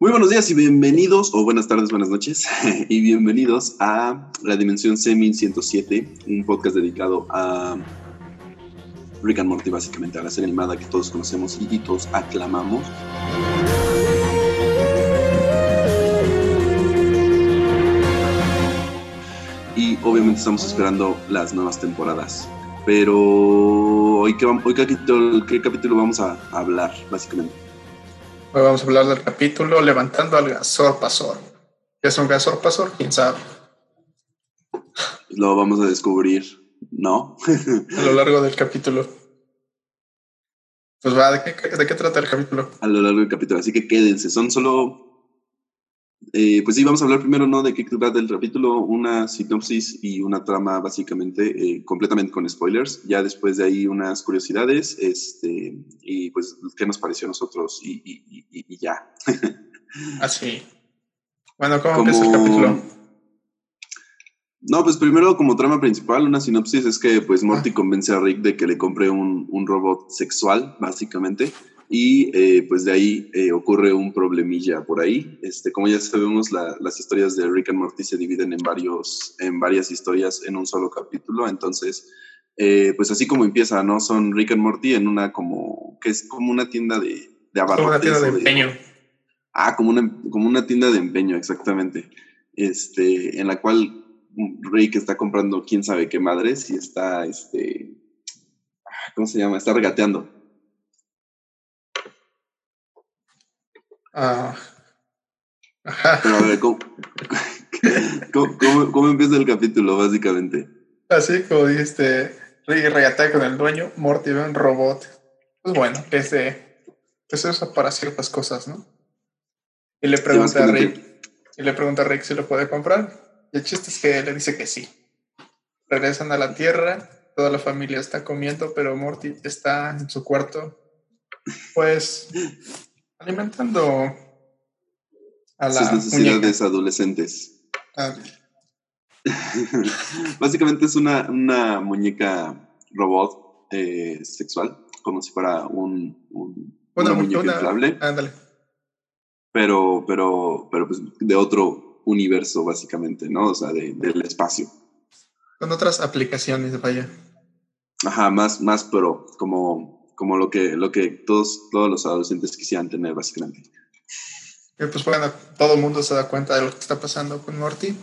Muy buenos días y bienvenidos, o buenas tardes, buenas noches, y bienvenidos a La Dimensión Semi 107, un podcast dedicado a Rick and Morty, básicamente, a la serie animada que todos conocemos y todos aclamamos. Y obviamente estamos esperando las nuevas temporadas. Pero hoy, ¿qué, hoy qué capítulo vamos a hablar, básicamente? Hoy vamos a hablar del capítulo Levantando al Gasor Pasor. ¿Qué es un Gasor Pasor? ¿Quién sabe? Lo vamos a descubrir, ¿no? a lo largo del capítulo. Pues va, ¿de qué, ¿de qué trata el capítulo? A lo largo del capítulo, así que quédense. Son solo eh, pues sí, vamos a hablar primero ¿no? de qué trata el capítulo, una sinopsis y una trama básicamente eh, completamente con spoilers. Ya después de ahí unas curiosidades este, y pues qué nos pareció a nosotros y, y, y, ya. Así. Bueno, ¿cómo empieza el capítulo? No, pues primero como trama principal, una sinopsis es que pues Morty ah. convence a Rick de que le compre un, un robot sexual, básicamente y eh, pues de ahí eh, ocurre un problemilla por ahí. Este, como ya sabemos, las historias de Rick and Morty se dividen en, varios, en varias historias en un solo capítulo, entonces, eh, pues así como empieza, ¿no? Son Rick and Morty en una como, que es como una tienda de, de abarrotes. Como una tienda de empeño. ah, como una, como una tienda de empeño, exactamente. Este, en la cual Rick está comprando quién sabe qué madres y está, este, ah, ¿cómo se llama? Está regateando Ah. ¿cómo, empieza el capítulo, básicamente? Así como dijiste, Rick regatea con el dueño, Morty ve un robot. Pues bueno, que se, usa para ciertas cosas, ¿no? Y le pregunta a Rick, y le pregunta a Rick si lo puede comprar. Y el chiste es que le dice que sí. Regresan a la Tierra, toda la familia está comiendo, pero Morty está en su cuarto, pues alimentando a las necesidades adolescentes. Ah. Básicamente es una, una muñeca robot eh, sexual, como si fuera un, una, muñeca inflable. Ándale. Pero, pero, pero pues de otro universo, básicamente, ¿no? O sea, del espacio. Con otras aplicaciones, vaya. Ajá, más, más pro, como como lo que, lo que todos, todos los adolescentes quisieran tener, básicamente. pues bueno, todo el mundo se da cuenta de lo que está pasando con Morty.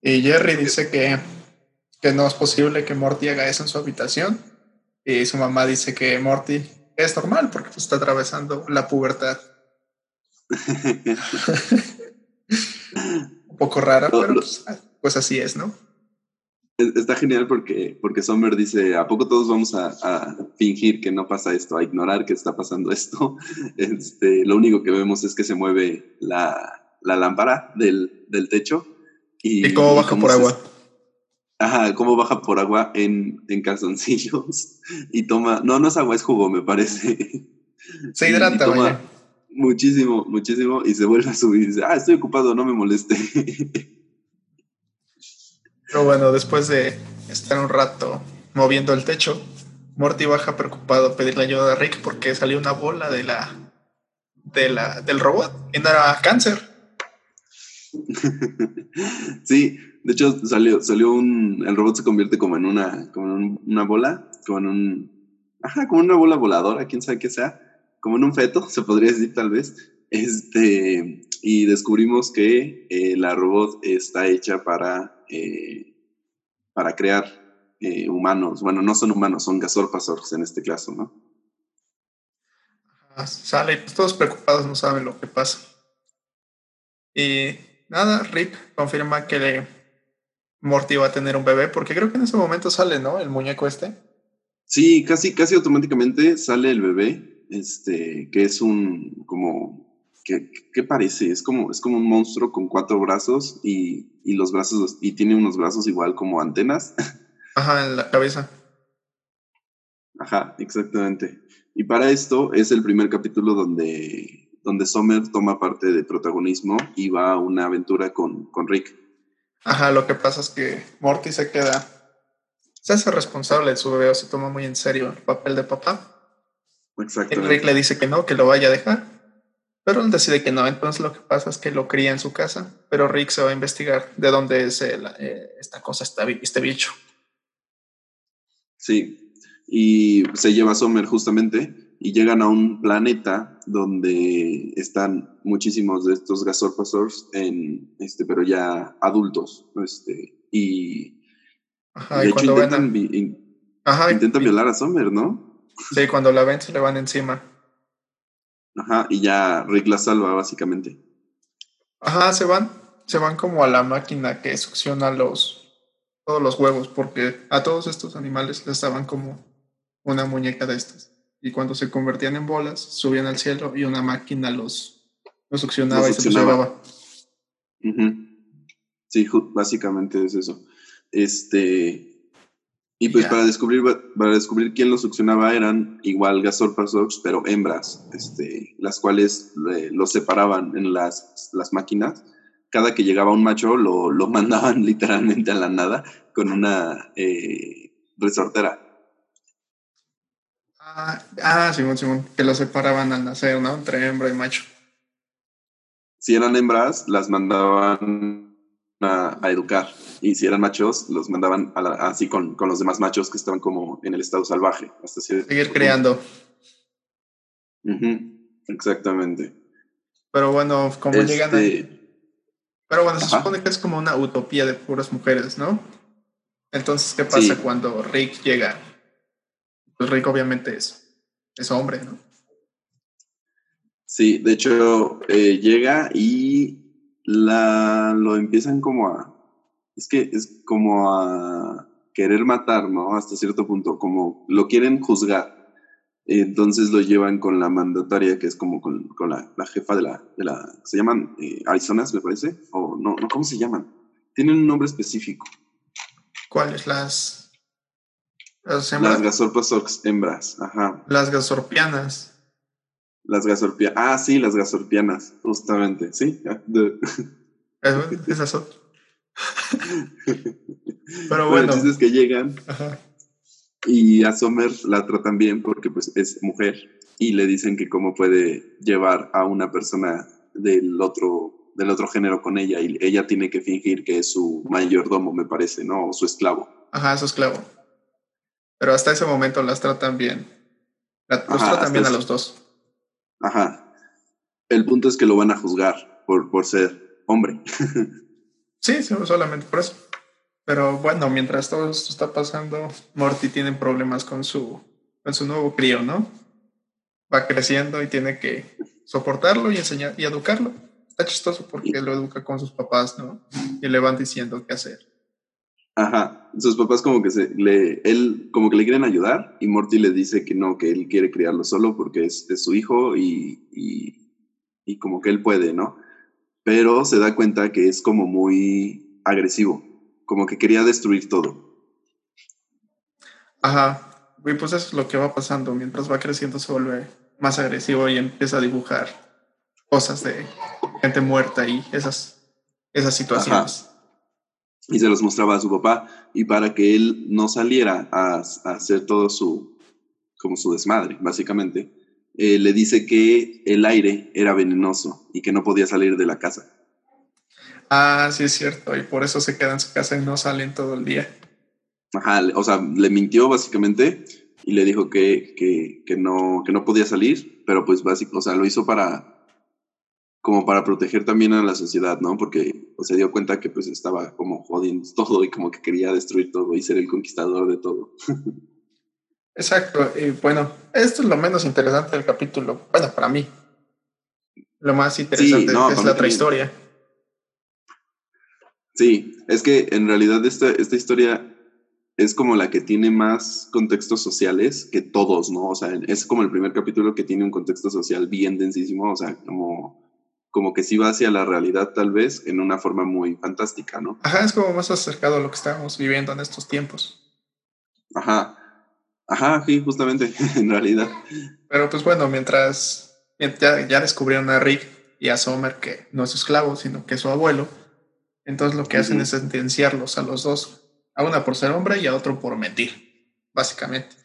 Y Jerry dice que, que no es posible que Morty haga eso en su habitación. Y su mamá dice que Morty es normal porque pues, está atravesando la pubertad. Un poco rara, pero pues, pues así es, ¿no? Está genial porque, porque Sommer dice, ¿a poco todos vamos a, fingir que no pasa esto, a ignorar que está pasando esto? Este, lo único que vemos es que se mueve la, lámpara del, techo. ¿Y, cómo baja por agua? Ajá, cómo baja por agua en, en calzoncillos y toma, no, no es agua, es jugo, me parece. Se hidrata, toma Muchísimo, muchísimo, y se vuelve a subir y dice, ah, estoy ocupado, no me moleste. Pero bueno, después de estar un rato moviendo el techo, Morty baja preocupado a pedirle ayuda a Rick porque salió una bola de la, de la del robot y no era cáncer. Sí, de hecho salió, salió un, el robot se convierte como en una, como en una bola, como en un, ajá, como una bola voladora, quién sabe qué sea, como en un feto, se podría decir tal vez. Este, y descubrimos que eh, la robot está hecha para eh, para crear eh, humanos. Bueno, no son humanos, son gasorpasors en este caso, ¿no? Sale, pues todos preocupados, no saben lo que pasa. Y nada, Rick confirma que Morty va a tener un bebé, porque creo que en ese momento sale, ¿no? El muñeco este. Sí, casi, casi automáticamente sale el bebé, este, que es un como ¿Qué, parece? Es como, es como un monstruo con cuatro brazos y, y, los brazos, y tiene unos brazos igual como antenas. Ajá, en la cabeza. Ajá, exactamente. Y para esto es el primer capítulo donde, donde Summer toma parte de protagonismo y va a una aventura con, con Rick. Ajá, lo que pasa es que Morty se queda, se hace responsable de su bebé, se toma muy en serio el papel de papá. Exactamente. Y Rick le dice que no, que lo vaya a dejar Pero él decide que no, entonces lo que pasa es que lo cría en su casa, pero Rick se va a investigar de dónde es eh, esta cosa, este bicho. Sí, y se lleva a Sommer justamente y llegan a un planeta donde están muchísimos de estos gasorpasors en este pero ya adultos este y de hecho intentan, intentan violar a Sommer no sí cuando la ven se le van encima Ajá, y ya Rick la salva, básicamente. Ajá, se van, se van como a la máquina que succiona los, todos los huevos, porque a todos estos animales les daban como una muñeca de estas. Y cuando se convertían en bolas, subían al cielo y una máquina los, los succionaba y se los llevaba. Sí, básicamente es eso. Este, y pues para descubrir para descubrir quién lo succionaba eran igual Gasorpasox, pero hembras, este, las cuales los separaban en las, las máquinas. Cada que llegaba un macho lo, lo mandaban literalmente a la nada con una eh, resortera. Ah, ah, Simón, Simón, que lo separaban al nacer, ¿no? Entre hembra y macho. Si eran hembras, las mandaban a, a educar y si eran machos, los mandaban así con, con, los demás machos que estaban como en el estado salvaje. Hasta Seguir creando. Exactamente. Pero bueno, como llegan ahí. Este, pero bueno, se supone que es como una utopía de puras mujeres, ¿no? Entonces, ¿qué pasa cuando Rick llega? Pues Rick obviamente es, es hombre, ¿no? Sí, de hecho, eh, llega y la, lo empiezan como a, es que es como a querer matar, ¿no? Hasta cierto punto, como lo quieren juzgar. Entonces lo llevan con la mandataria, que es como con, con la, la, jefa de la, de la... ¿Se llaman eh, Arizonas, me parece? O no, no, ¿cómo se llaman? Tienen un nombre específico. ¿Cuáles? Las... Las, las gasorpasox hembras, ajá. Las gasorpianas. Las gasorpianas. Ah, sí, las gasorpianas, justamente, sí. Esas son. Pero bueno. bueno. que llegan y a Sommer la tratan bien porque pues es mujer y le dicen que cómo puede llevar a una persona del otro, del otro género con ella y ella tiene que fingir que es su mayordomo, me parece, ¿no? O su esclavo. Ajá, su esclavo. Pero hasta ese momento las tratan bien. los tratan bien a los dos. Ajá. El punto es que lo van a juzgar por, por ser hombre. Sí, solamente por eso. Pero bueno, mientras todo esto está pasando, Morty tiene problemas con su, con su nuevo crío, ¿no? Va creciendo y tiene que soportarlo y enseñar y educarlo. Está chistoso porque lo educa con sus papás, ¿no? Y le van diciendo qué hacer. Ajá, sus papás como que se le, él como que le quieren ayudar y Morty le dice que no, que él quiere criarlo solo porque es, su hijo y, y, y como que él puede, ¿no? pero se da cuenta que es como muy agresivo, como que quería destruir todo. Ajá, y pues eso es lo que va pasando, mientras va creciendo se vuelve más agresivo y empieza a dibujar cosas de gente muerta y esas, esas situaciones. Y se los mostraba a su papá y para que él no saliera a, a hacer todo su, como su desmadre, básicamente, eh, le dice que el aire era venenoso y que no podía salir de la casa. Ah, sí es cierto, y por eso se queda en su casa y no salen todo el día. Ajá, o sea, le mintió básicamente y le dijo que, que, no, que no podía salir, pero pues básicamente, o sea, lo hizo para como para proteger también a la sociedad, ¿no? Porque se dio cuenta que pues estaba como jodiendo todo y como que quería destruir todo y ser el conquistador de todo. Exacto, y bueno, esto es lo menos interesante del capítulo, bueno, para mí. Lo más interesante es la otra historia. Sí, es que en realidad esta, esta historia es como la que tiene más contextos sociales que todos, ¿no? O sea, es como el primer capítulo que tiene un contexto social bien densísimo, o sea, como, como que sí va hacia la realidad tal vez en una forma muy fantástica, ¿no? Ajá, es como más acercado a lo que estamos viviendo en estos tiempos. Ajá, Ajá, sí, justamente, en realidad. Pero pues bueno, mientras ya, ya, descubrieron a Rick y a Sommer que no es su esclavo, sino que es su abuelo, entonces lo que hacen es sentenciarlos a los dos, a una por ser hombre y a otro por mentir, básicamente.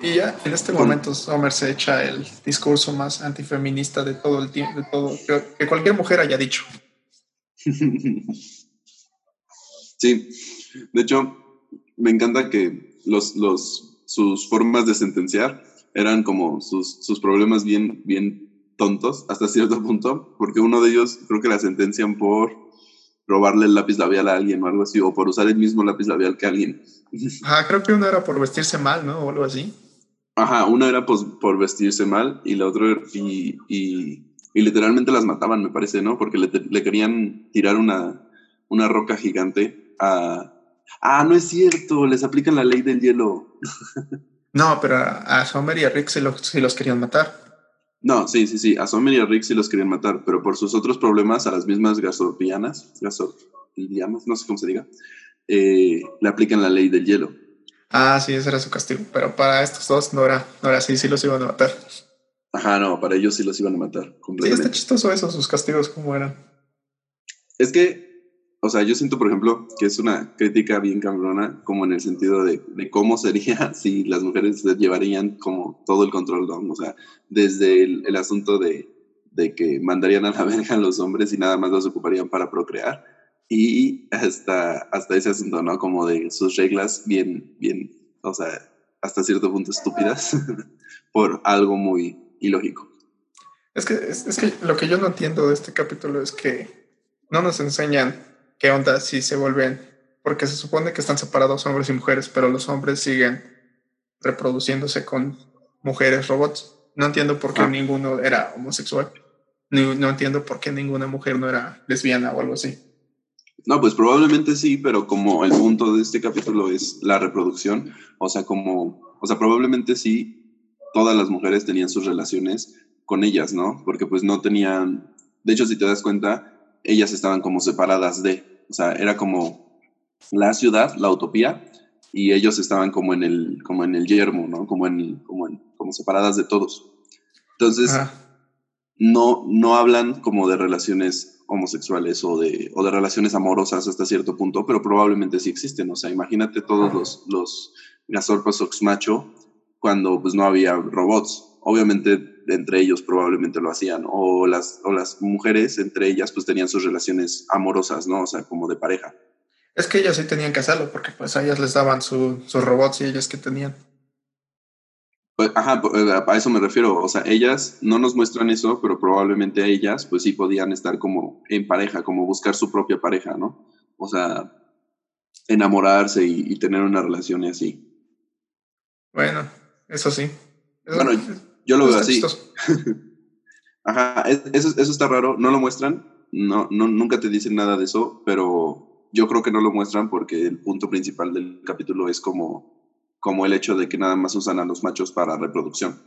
Y ya en este momento Sommer se echa el discurso más antifeminista de todo el tiempo, de todo, que cualquier mujer haya dicho. Sí, de hecho, me encanta que los, los, sus formas de sentenciar eran como sus, sus problemas bien, bien tontos hasta cierto punto, porque uno de ellos creo que la sentencian por robarle el lápiz labial a alguien o algo así, o por usar el mismo lápiz labial que alguien. Ajá, creo que uno era por vestirse mal, ¿no? O algo así. Ajá, una era pues, por vestirse mal y la otra, y, y, literalmente las mataban, me parece, ¿no? Porque le, le querían tirar una, una roca gigante a... Ah, no es cierto, les aplican la ley del hielo. No, pero a Sommer y a Rick sí los, los querían matar. No, sí, sí, sí, a Sommer y a Rick sí los querían matar, pero por sus otros problemas a las mismas gasopianas, gasopianas, no sé cómo se diga, eh, le aplican la ley del hielo. Ah, sí, ese era su castigo, pero para estos dos no era, no era así, sí los iban a matar. Ajá, no, para ellos sí los iban a matar. Sí, está chistoso eso, sus castigos, cómo eran. Es que o sea, yo siento, por ejemplo, que es una crítica bien cabrona, como en el sentido de, de cómo sería si las mujeres llevarían como todo el control, ¿no? O sea, desde el, el asunto de, de, que mandarían a la verga a los hombres y nada más los ocuparían para procrear, y hasta, hasta ese asunto, ¿no? Como de sus reglas bien, bien, o sea, hasta cierto punto estúpidas, por algo muy ilógico. Es que, es, es que lo que yo no entiendo de este capítulo es que no nos enseñan qué onda si se vuelven, porque se supone que están separados hombres y mujeres, pero los hombres siguen reproduciéndose con mujeres robots. No entiendo por qué ah. ninguno era homosexual. No, no entiendo por qué ninguna mujer no era lesbiana o algo así. No, pues probablemente sí, pero como el punto de este capítulo es la reproducción, o sea, como, o sea, probablemente sí, todas las mujeres tenían sus relaciones con ellas, ¿no? Porque pues no tenían, de hecho, si te das cuenta, ellas estaban como separadas de, o sea, era como la ciudad, la utopía, y ellos estaban como en el, como en el yermo, ¿no? Como, en, como, como separadas de todos. Entonces, no, no hablan como de relaciones homosexuales o de, o de relaciones amorosas hasta cierto punto, pero probablemente sí existen. O sea, imagínate todos los, los Gazorpas Oxmacho cuando pues no había robots. Obviamente entre ellos probablemente lo hacían, o las, o las mujeres entre ellas pues tenían sus relaciones amorosas, ¿no? O sea, como de pareja. Es que ellas sí tenían que hacerlo, porque pues a ellas les daban sus robots y ellas que tenían. Pues, ajá, eh, a eso me refiero, o sea, ellas no nos muestran eso, pero probablemente ellas pues sí podían estar como en pareja, como buscar su propia pareja, ¿no? O sea, enamorarse y, y tener una relación y así. Bueno, eso sí. bueno, yo lo veo así. Ajá, eso, eso está raro, no lo muestran, no, no, nunca te dicen nada de eso, pero yo creo que no lo muestran porque el punto principal del capítulo es como, como el hecho de que nada más usan a los machos para reproducción.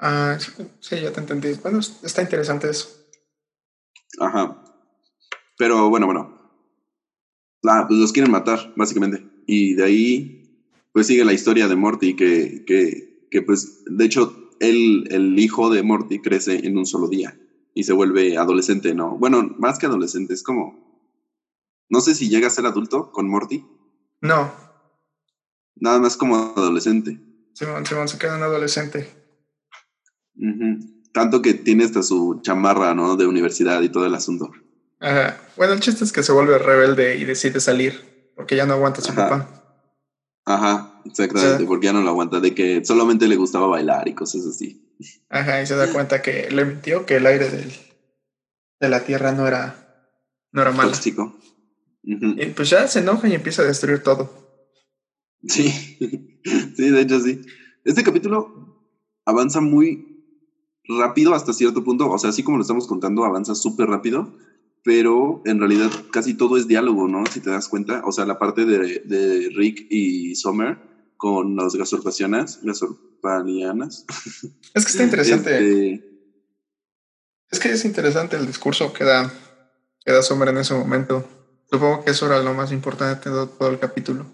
Ah, sí, ya te entendí. Bueno, está interesante eso. Ajá. Pero bueno, bueno. Ah, pues los quieren matar, básicamente. Y de ahí, pues sigue la historia de Morty, que, que que pues de hecho el, el hijo de Morty crece en un solo día y se vuelve adolescente, ¿no? Bueno, más que adolescente, es como... No sé si llega a ser adulto con Morty. No. Nada más como adolescente. Simón, Simón se queda un adolescente. Tanto que tiene hasta su chamarra, ¿no? De universidad y todo el asunto. Ajá. Bueno, el chiste es que se vuelve rebelde y decide salir porque ya no aguanta a su papá. Ajá, exactamente, porque ya no lo aguanta, de que solamente le gustaba bailar y cosas así. Ajá, y se da cuenta que le mintió que el aire del, de la Tierra no era, no era malo. Tóxico. Y pues ya se enoja y empieza a destruir todo. Sí, sí, de hecho sí. Este capítulo avanza muy rápido hasta cierto punto, o sea, así como lo estamos contando, avanza súper rápido, pero en realidad casi todo es diálogo, ¿no? Si te das cuenta, o sea, la parte de, de Rick y Summer con las gasorpacianas, gasorpanianas. Es que está interesante. Este, es que es interesante el discurso que da, que da Summer en ese momento. Supongo que eso era lo más importante de todo el capítulo.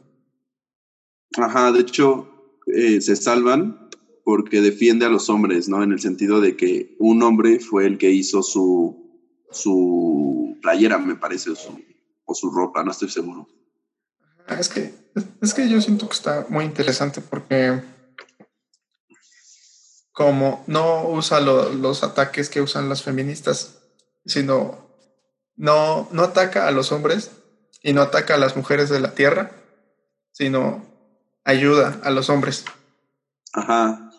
Ajá, de hecho, eh, se salvan porque defiende a los hombres, ¿no? En el sentido de que un hombre fue el que hizo su su playera, me parece, o su, ropa, no estoy seguro. Es que, es que yo siento que está muy interesante porque como no usa los ataques que usan las feministas, sino no, no ataca a los hombres y no ataca a las mujeres de la tierra, sino ayuda a los hombres. Ajá.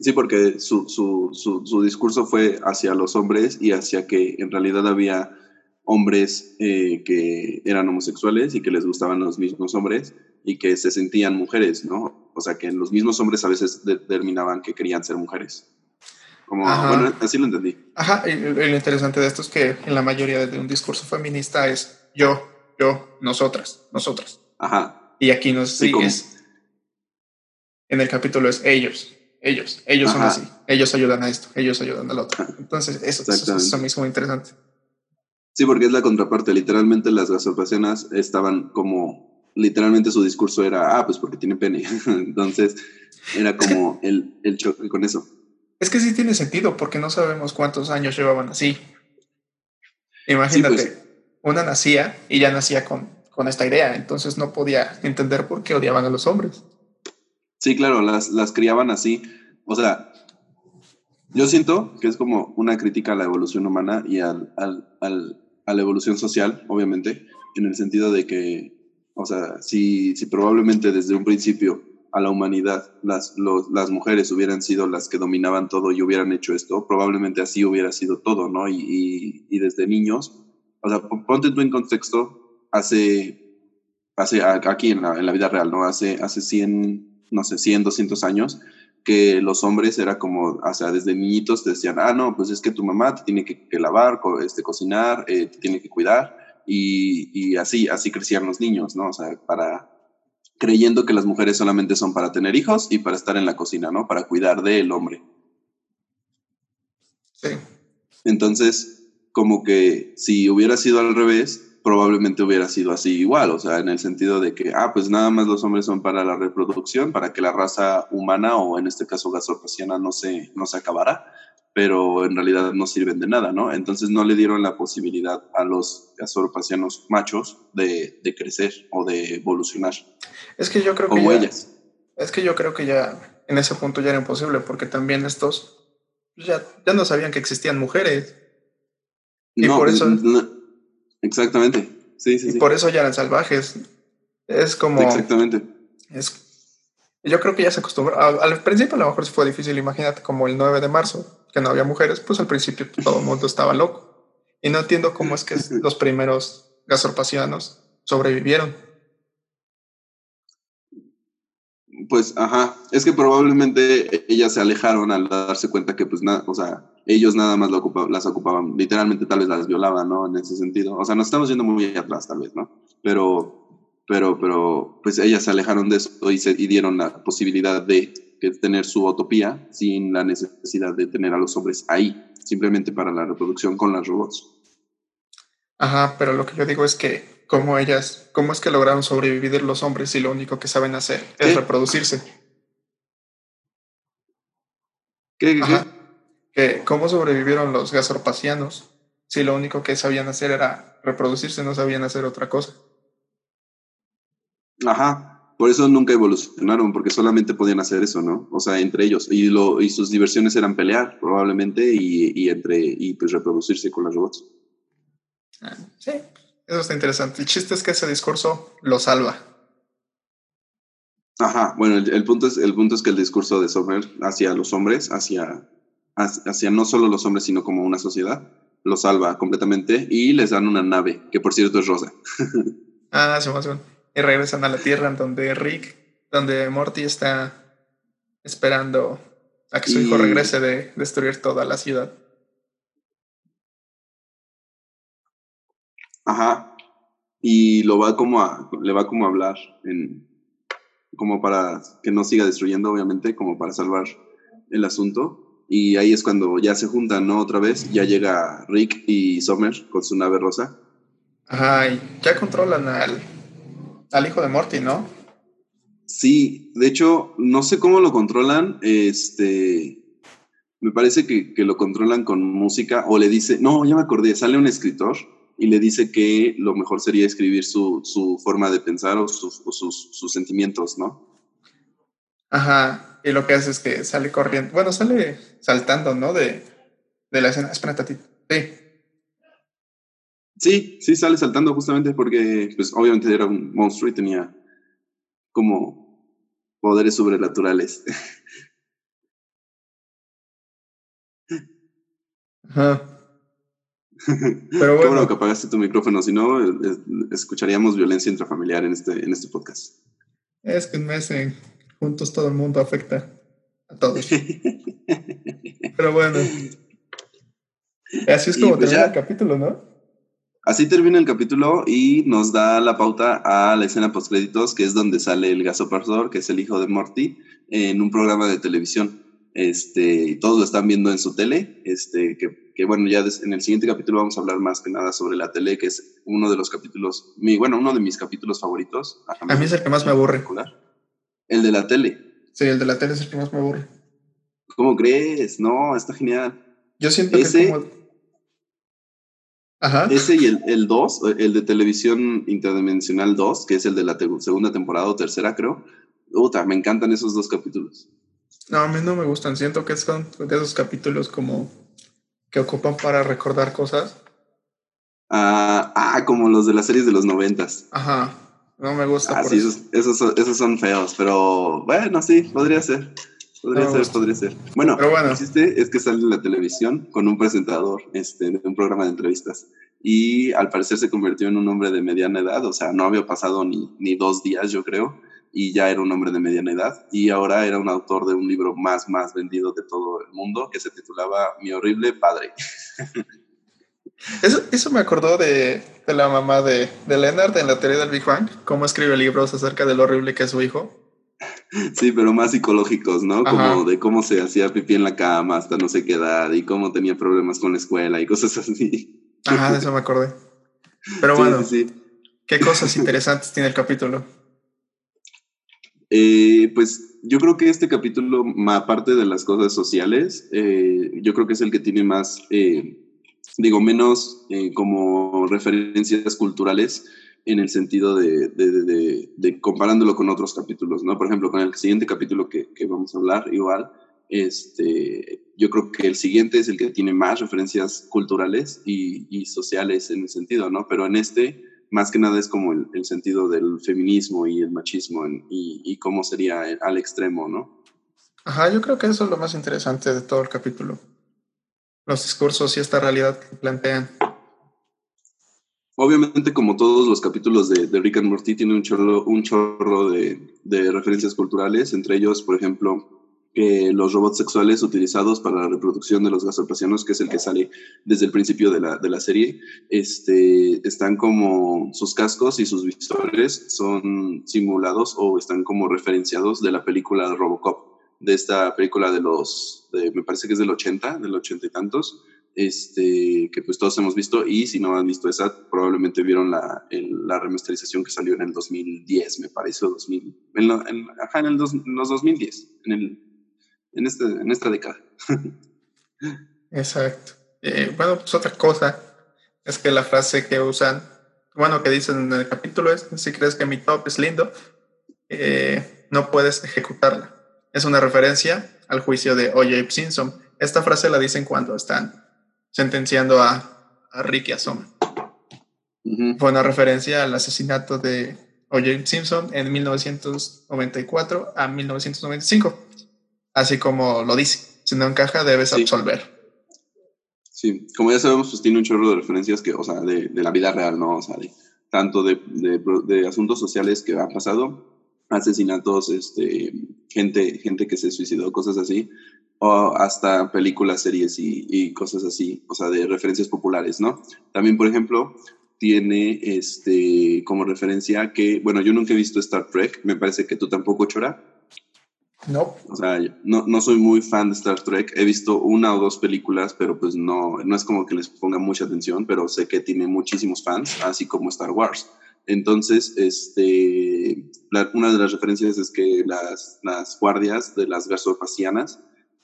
Sí, porque su, su, su, su discurso fue hacia los hombres y hacia que en realidad había hombres eh, que eran homosexuales y que les gustaban los mismos hombres y que se sentían mujeres, ¿no? O sea, que los mismos hombres a veces determinaban que querían ser mujeres. Como, bueno, así lo entendí. Ajá, y, lo interesante de esto es que en la mayoría de un discurso feminista es yo, yo, nosotras, nosotras. Ajá. Y aquí nos sí, en el capítulo es ellos, ellos, ellos son así, ellos ayudan a esto, ellos ayudan al otro. Entonces, eso, eso, eso, es muy interesante. Sí, porque es la contraparte. Literalmente las gasopacianas estaban como, literalmente su discurso era, ah, pues porque tiene pene. Entonces era como el, el choque con eso. Es que sí tiene sentido, porque no sabemos cuántos años llevaban así. Imagínate, pues. una nacía y ya nacía con, con esta idea, entonces no podía entender por qué odiaban a los hombres. Sí, claro, las, criaban así. O sea, yo siento que es como una crítica a la evolución humana y al, al, a la evolución social, obviamente, en el sentido de que, o sea, si, si probablemente desde un principio a la humanidad las, las mujeres hubieran sido las que dominaban todo y hubieran hecho esto, probablemente así hubiera sido todo, ¿no? Y, y, desde niños, o sea, ponte tú en contexto, hace, hace aquí en la, en la, vida real, ¿no? Hace, hace 100, no sé, 100, 200 años, que los hombres era como, o sea, desde niñitos te decían, ah, no, pues es que tu mamá te tiene que, lavar, este, cocinar, eh, te tiene que cuidar, y, y, así, así crecían los niños, ¿no? O sea, para, creyendo que las mujeres solamente son para tener hijos y para estar en la cocina, ¿no? Para cuidar del hombre. Sí. Entonces, como que si hubiera sido al revés, probablemente hubiera sido así igual, o sea, en el sentido de que, ah, pues nada más los hombres son para la reproducción, para que la raza humana o en este caso gasorpaciana no se, no se acabara, pero en realidad no sirven de nada, ¿no? Entonces no le dieron la posibilidad a los gasorpacianos machos de, de crecer o de evolucionar. Es que yo creo que ya, Es que yo creo que ya en ese punto ya era imposible, porque también estos ya, ya no sabían que existían mujeres. Y por eso... Exactamente. Sí, sí, y por eso ya eran salvajes. Es como. Exactamente. Es, yo creo que ya se acostumbró. Al, principio a lo mejor fue difícil. Imagínate como el 9 de marzo, que no había mujeres, pues al principio todo el mundo estaba loco. Y no entiendo cómo es que los primeros gasorpacianos sobrevivieron. Pues, ajá, es que probablemente ellas se alejaron al darse cuenta que, pues, nada, o sea, ellos nada más las ocupaban, literalmente tal vez las violaban, ¿no? En ese sentido. O sea, nos estamos yendo muy atrás, tal vez, ¿no? Pero, pero, pero, pues ellas se alejaron de eso y, se, y dieron la posibilidad de tener su utopía sin la necesidad de tener a los hombres ahí, simplemente para la reproducción con las robots. Ajá, pero lo que yo digo es que cómo ellas, cómo es que lograron sobrevivir los hombres si lo único que saben hacer es reproducirse. ¿Qué, Que cómo sobrevivieron los gasorpacianos si lo único que sabían hacer era reproducirse, no sabían hacer otra cosa. Ajá, por eso nunca evolucionaron, porque solamente podían hacer eso, ¿no? O sea, entre ellos. Y, lo, y sus diversiones eran pelear, probablemente, y, y entre, y pues reproducirse con los robots. Ah, sí, eso está interesante. El chiste es que ese discurso lo salva. Ajá, bueno, el, punto, es, el punto es que el discurso de Sommer hacia los hombres, hacia, hacia no solo los hombres, sino como una sociedad, lo salva completamente y les dan una nave, que por cierto es rosa. ah, sí, más Y regresan a la Tierra donde Rick, donde Morty está esperando a que su hijo regrese de destruir toda la ciudad. Ajá. Y lo va como a, le va como a hablar en, como para que no siga destruyendo, obviamente, como para salvar el asunto. Y ahí es cuando ya se juntan, ¿no? Otra vez, ya llega Rick y Summer con su nave rosa. Ajá, y ya controlan al, al hijo de Morty, ¿no? Sí, de hecho, no sé cómo lo controlan, este, me parece que, que, lo controlan con música o le dice, no, ya me acordé, sale un escritor y le dice que lo mejor sería escribir su, su forma de pensar o, sus, sus, sus, sentimientos, ¿no? Ajá, y lo que hace es que sale corriendo, bueno, sale saltando, ¿no? De, de la escena. Espérate, sí. Sí, sí, sale saltando justamente porque, pues, obviamente era un monstruo y tenía como poderes sobrenaturales. Ajá. Pero bueno. Qué que apagaste tu micrófono, si no, escucharíamos violencia intrafamiliar en este, en este podcast. Es que en mes juntos todo el mundo afecta a todos. Pero bueno. Así es como pues termina el capítulo, ¿no? Así termina el capítulo y nos da la pauta a la escena post créditos, que es donde sale el gasoparsor, que es el hijo de Morty, en un programa de televisión. Este, y todos lo están viendo en su tele, este, que, que bueno, ya en el siguiente capítulo vamos a hablar más que nada sobre la tele, que es uno de los capítulos, mi, bueno, uno de mis capítulos favoritos. A mí, es el que más me aburre. El de la tele. Sí, el de la tele es el que más me aburre. ¿Cómo crees? No, está genial. Yo siento Ese, que como... Ajá. Ese y el 2, el, de televisión interdimensional 2, que es el de la segunda temporada o tercera, creo. Puta, me encantan esos dos capítulos. No, a mí no me gustan. Siento que son de esos capítulos como que ocupan para recordar cosas. Ah, ah, como los de las series de los noventas. Ajá. No me gusta. Ah, sí, esos, esos, son feos, pero bueno, sí, podría ser. Podría ser, podría ser. Bueno, pero bueno. existe es que sale en la televisión con un presentador este, de un programa de entrevistas. Y al parecer se convirtió en un hombre de mediana edad, o sea, no había pasado ni, ni dos días, yo creo y ya era un hombre de mediana edad y ahora era un autor de un libro más, más vendido de todo el mundo que se titulaba Mi horrible padre. Eso, eso me acordó de, de la mamá de, de, Leonard en la teoría del Big Bang, cómo escribe libros acerca de lo horrible que es su hijo. Sí, pero más psicológicos, ¿no? Como de cómo se hacía pipí en la cama hasta no sé qué edad y cómo tenía problemas con la escuela y cosas así. Ajá, de eso me acordé. Pero bueno, ¿qué cosas interesantes tiene el capítulo? Eh, pues yo creo que este capítulo, aparte de las cosas sociales, eh, yo creo que es el que tiene más, eh, digo, menos como referencias culturales en el sentido de, comparándolo con otros capítulos, ¿no? Por ejemplo, con el siguiente capítulo que, vamos a hablar, igual, este, yo creo que el siguiente es el que tiene más referencias culturales y sociales en el sentido, ¿no? Pero en este más que nada es como el, sentido del feminismo y el machismo y, cómo sería al extremo, ¿no? Ajá, yo creo que eso es lo más interesante de todo el capítulo. Los discursos y esta realidad que plantean. Obviamente, como todos los capítulos de, Rick and Morty, tiene un chorro, un chorro de, de referencias culturales, entre ellos, por ejemplo, que los robots sexuales utilizados para la reproducción de los gasopasianos, que es el que sale desde el principio de la, de la serie, este, están como sus cascos y sus visores son simulados o están como referenciados de la película Robocop, de esta película de los, me parece que es del 80, del 80 y tantos, este, que pues todos hemos visto y si no han visto esa, probablemente vieron la, la remasterización que salió en el 2010, me parece, o 2000, en, en, ajá, en, el en los 2010, en el en, este, en esta década. Exacto. Eh, bueno, pues otra cosa es que la frase que usan, bueno, que dicen en el capítulo es, si crees que mi top es lindo, eh, no puedes ejecutarla. Es una referencia al juicio de O.J. Simpson. Esta frase la dicen cuando están sentenciando a, a Rick y a Fue una referencia al asesinato de O.J. Simpson en 1994 a 1995 así como lo dice. Si no encaja, debes absolver. Sí, como ya sabemos, pues tiene un chorro de referencias que, o sea, de, la vida real, ¿no? O sea, tanto de, de, asuntos sociales que han pasado, asesinatos, este, gente, gente que se suicidó, cosas así, o hasta películas, series y, y, cosas así, o sea, de referencias populares, ¿no? También, por ejemplo, tiene este, como referencia que, bueno, yo nunca he visto Star Trek, me parece que tú tampoco, Chora. No. O sea, no, no soy muy fan de Star Trek. He visto una o dos películas, pero pues no, no es como que les ponga mucha atención, pero sé que tiene muchísimos fans, así como Star Wars. Entonces, este, una de las referencias es que las, las guardias de las gasofacianas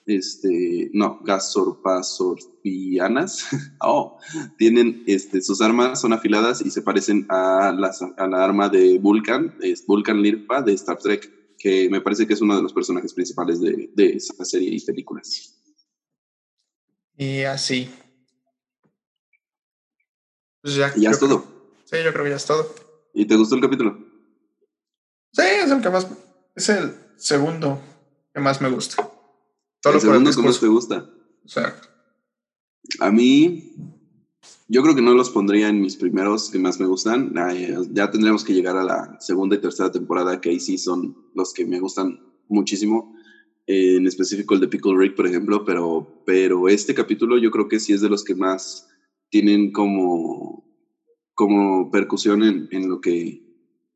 este, no, gasorpasorpianas, oh, tienen, este, sus armas son afiladas y se parecen a, las, a la arma de Vulcan, es Vulcan Lirpa de Star Trek, que me parece que es uno de los personajes principales de, de esa serie y películas. Y así. Pues ya, ya es todo. Sí, yo creo que ya es todo. ¿Y te gustó el capítulo? Sí, es el que más. Es el segundo que más me gusta. Todo el segundo que más te gusta. Exacto. A mí, yo creo que no los pondría en mis primeros que más me gustan. Ya tendremos que llegar a la segunda y tercera temporada, que ahí sí son los que me gustan muchísimo. En específico el de Pickle Rick, por ejemplo, pero, pero este capítulo yo creo que sí es de los que más tienen como, como percusión en, en lo que,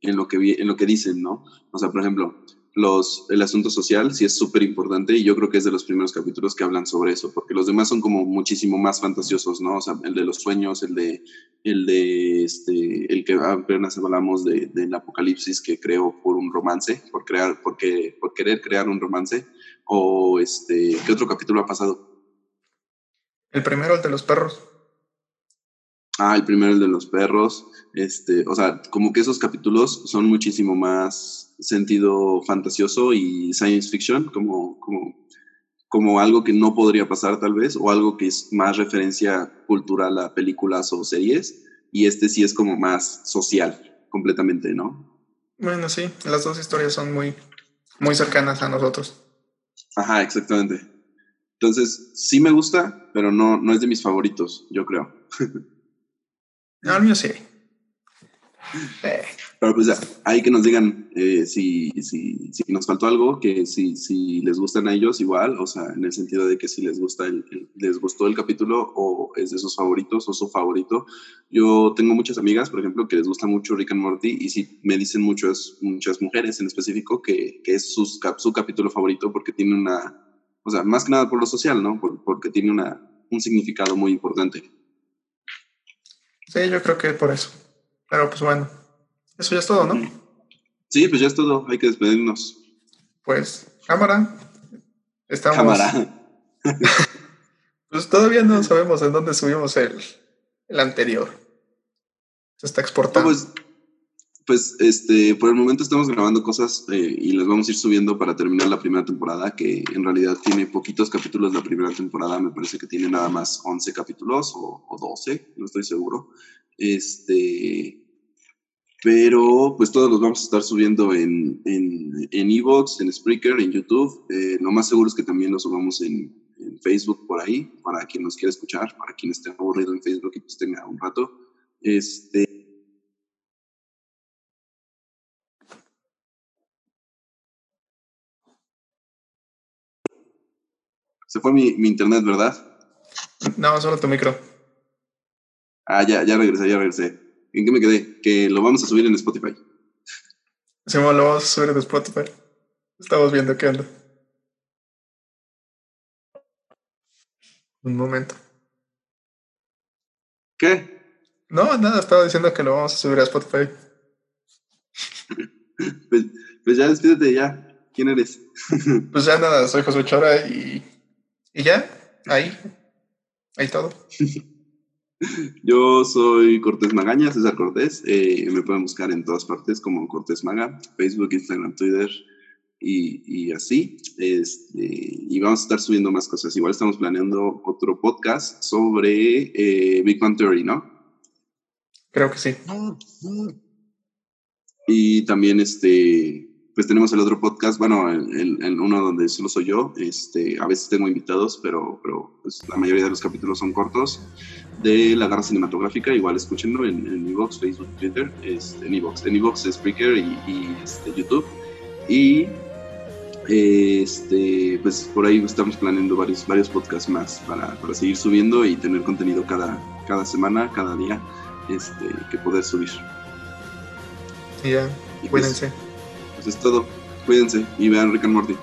en, lo que, en lo que dicen, ¿no? O sea, por ejemplo, los, el asunto social sí es súper importante y yo creo que es de los primeros capítulos que hablan sobre eso, porque los demás son como muchísimo más fantasiosos, ¿no? O sea, el de los sueños, el de, el de, este, el que apenas hablamos de, del apocalipsis que creó por un romance, por crear, porque, por querer crear un romance, o este, ¿qué otro capítulo ha pasado? El primero, el de los perros. Ah, el primero, el de los perros. Este, o sea, como que esos capítulos son muchísimo más sentido fantasioso y science fiction, como, como, como algo que no podría pasar tal vez, o algo que es más referencia cultural a películas o series, y este sí es como más social, completamente, ¿no? Bueno, sí, las dos historias son muy, muy cercanas a nosotros. Ajá, exactamente. Entonces, sí me gusta, pero no, no es de mis favoritos, yo creo. No, el mío sí. Pero pues hay que nos digan eh, si, si, si, nos faltó algo, que si, si les gustan a ellos igual, o sea, en el sentido de que si les gusta el, les gustó el capítulo o es de sus favoritos o su favorito. Yo tengo muchas amigas, por ejemplo, que les gusta mucho Rick and Morty y si me dicen muchas, muchas mujeres en específico que, que es su, su capítulo favorito porque tiene una, o sea, más que nada por lo social, ¿no? porque tiene una, un significado muy importante. Sí, yo creo que por eso. Pero pues bueno, eso ya es todo, ¿no? Sí, pues ya es todo, hay que despedirnos. Pues, cámara. Estamos... Cámara. pues todavía no sabemos en dónde subimos el, el anterior. Se está exportando. pues, pues, este, por el momento estamos grabando cosas eh, y las vamos a ir subiendo para terminar la primera temporada, que en realidad tiene poquitos capítulos la primera temporada, me parece que tiene nada más 11 capítulos o, o 12, no estoy seguro. Este, pero pues todos los vamos a estar subiendo en en en, Evox, en Spreaker, en YouTube. Eh, lo más seguro es que también lo subamos en, en, Facebook por ahí, para quien nos quiera escuchar, para quien esté aburrido en Facebook y pues tenga un rato. Este, Se fue mi, mi, internet, ¿verdad? No, solo tu micro. Ah, ya, ya regresé, ya regresé. ¿En qué me quedé? Que lo vamos a subir en Spotify. Sí, lo vamos a subir en Spotify. Estamos viendo qué anda. Un momento. ¿Qué? No, nada, estaba diciendo que lo vamos a subir a Spotify. pues, pues, ya despídete ya. ¿Quién eres? pues ya nada, soy José Chora y, y ya, ahí, ahí todo. Yo soy Cortés Magaña, César Cortés. Eh, me pueden buscar en todas partes como Cortés Maga, Facebook, Instagram, Twitter y, y así. Este, y vamos a estar subiendo más cosas. Igual estamos planeando otro podcast sobre eh, Big Bang Theory, ¿no? Creo que sí. Y también este, pues tenemos el otro podcast, bueno, el, el, uno donde solo soy yo, este, a veces tengo invitados, pero, pero pues, la mayoría de los capítulos son cortos, de la garra cinematográfica, igual escúchenlo en, en Evox, Facebook, Twitter, este, en Evox, en Evox, Spreaker y, y este, YouTube, y este, pues por ahí estamos planeando varios, varios podcasts más para, para seguir subiendo y tener contenido cada, cada semana, cada día, este, que poder subir. Ya, cuídense. Pues, es todo. Cuídense y vean Rick and Morty.